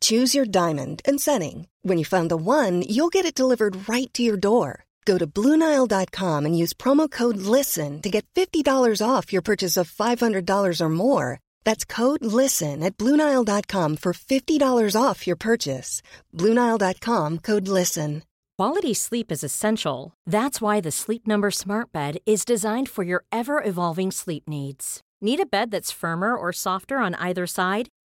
Choose your diamond and setting. When you find the one, you'll get it delivered right to your door. Go to Bluenile.com and use promo code LISTEN to get $50 off your purchase of $500 or more. That's code LISTEN at Bluenile.com for $50 off your purchase. Bluenile.com code LISTEN. Quality sleep is essential. That's why the Sleep Number Smart Bed is designed for your ever evolving sleep needs. Need a bed that's firmer or softer on either side?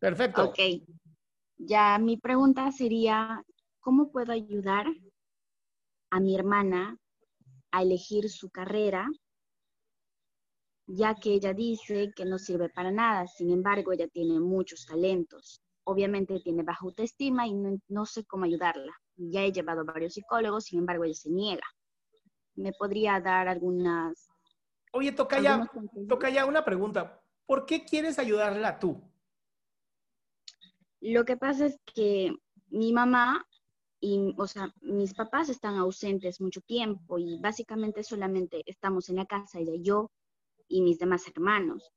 Perfecto. Ok. Ya mi pregunta sería, ¿cómo puedo ayudar a mi hermana a elegir su carrera? Ya que ella dice que no sirve para nada, sin embargo, ella tiene muchos talentos. Obviamente tiene baja autoestima y no, no sé cómo ayudarla. Ya he llevado a varios psicólogos, sin embargo, ella se niega. ¿Me podría dar algunas... Oye, toca ya, toca ya una pregunta. ¿Por qué quieres ayudarla tú? Lo que pasa es que mi mamá y, o sea, mis papás están ausentes mucho tiempo y básicamente solamente estamos en la casa, ella yo y mis demás hermanos.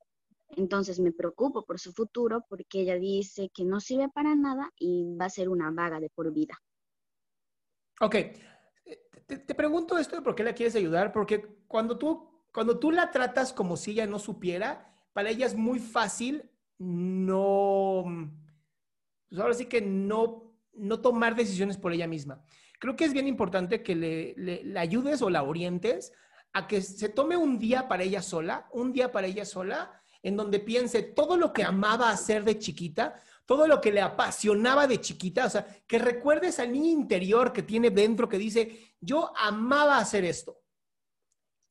Entonces me preocupo por su futuro porque ella dice que no sirve para nada y va a ser una vaga de por vida. Ok. Te, te pregunto esto de por qué la quieres ayudar, porque cuando tú, cuando tú la tratas como si ella no supiera, para ella es muy fácil no, pues ahora sí que no, no tomar decisiones por ella misma. Creo que es bien importante que le, ayudes o la orientes a que se tome un día para ella sola, un día para ella sola, en donde piense todo lo que amaba hacer de chiquita, todo lo que le apasionaba de chiquita, o sea, que recuerde esa niña interior que tiene dentro que dice, yo amaba hacer esto.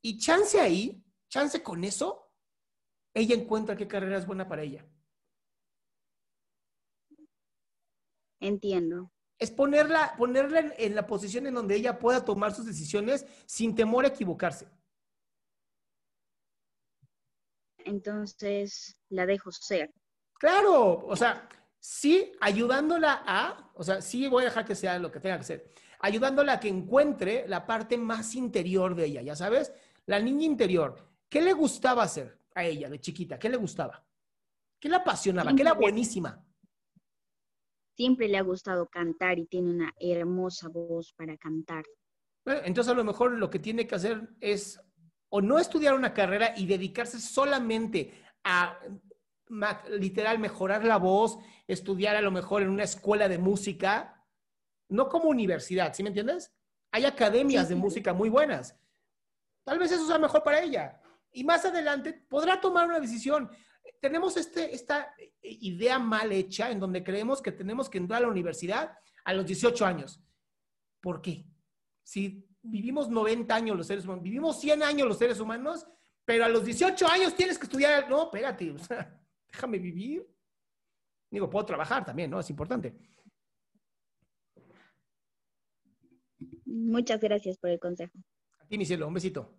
Y chance ahí, chance con eso, ella encuentra qué carrera es buena para ella. Entiendo. Es ponerla, ponerla en, en la posición en donde ella pueda tomar sus decisiones sin temor a equivocarse. Entonces la dejo ser. Claro, o sea, sí ayudándola a, o sea, sí voy a dejar que sea lo que tenga que ser, ayudándola a que encuentre la parte más interior de ella, ya sabes, la niña interior. ¿Qué le gustaba hacer a ella de chiquita? ¿Qué le gustaba? ¿Qué le apasionaba? ¿Qué era buenísima? Siempre le ha gustado cantar y tiene una hermosa voz para cantar. Bueno, Entonces a lo mejor lo que tiene que hacer es o no estudiar una carrera y dedicarse solamente a literal mejorar la voz, estudiar a lo mejor en una escuela de música, no como universidad, ¿sí me entiendes? Hay academias Sí, de música muy buenas. Tal vez eso sea mejor para ella. Y más adelante podrá tomar una decisión. Tenemos este, esta idea mal hecha en donde creemos que tenemos que entrar a la universidad a los 18 años. ¿Por qué? Si vivimos 90 años los seres humanos, vivimos 100 años los seres humanos, pero a los 18 años tienes que estudiar. No, espérate, o sea, déjame vivir. Digo, puedo trabajar también, ¿no? Es importante. Muchas gracias por el consejo. A ti, mi cielo, un besito.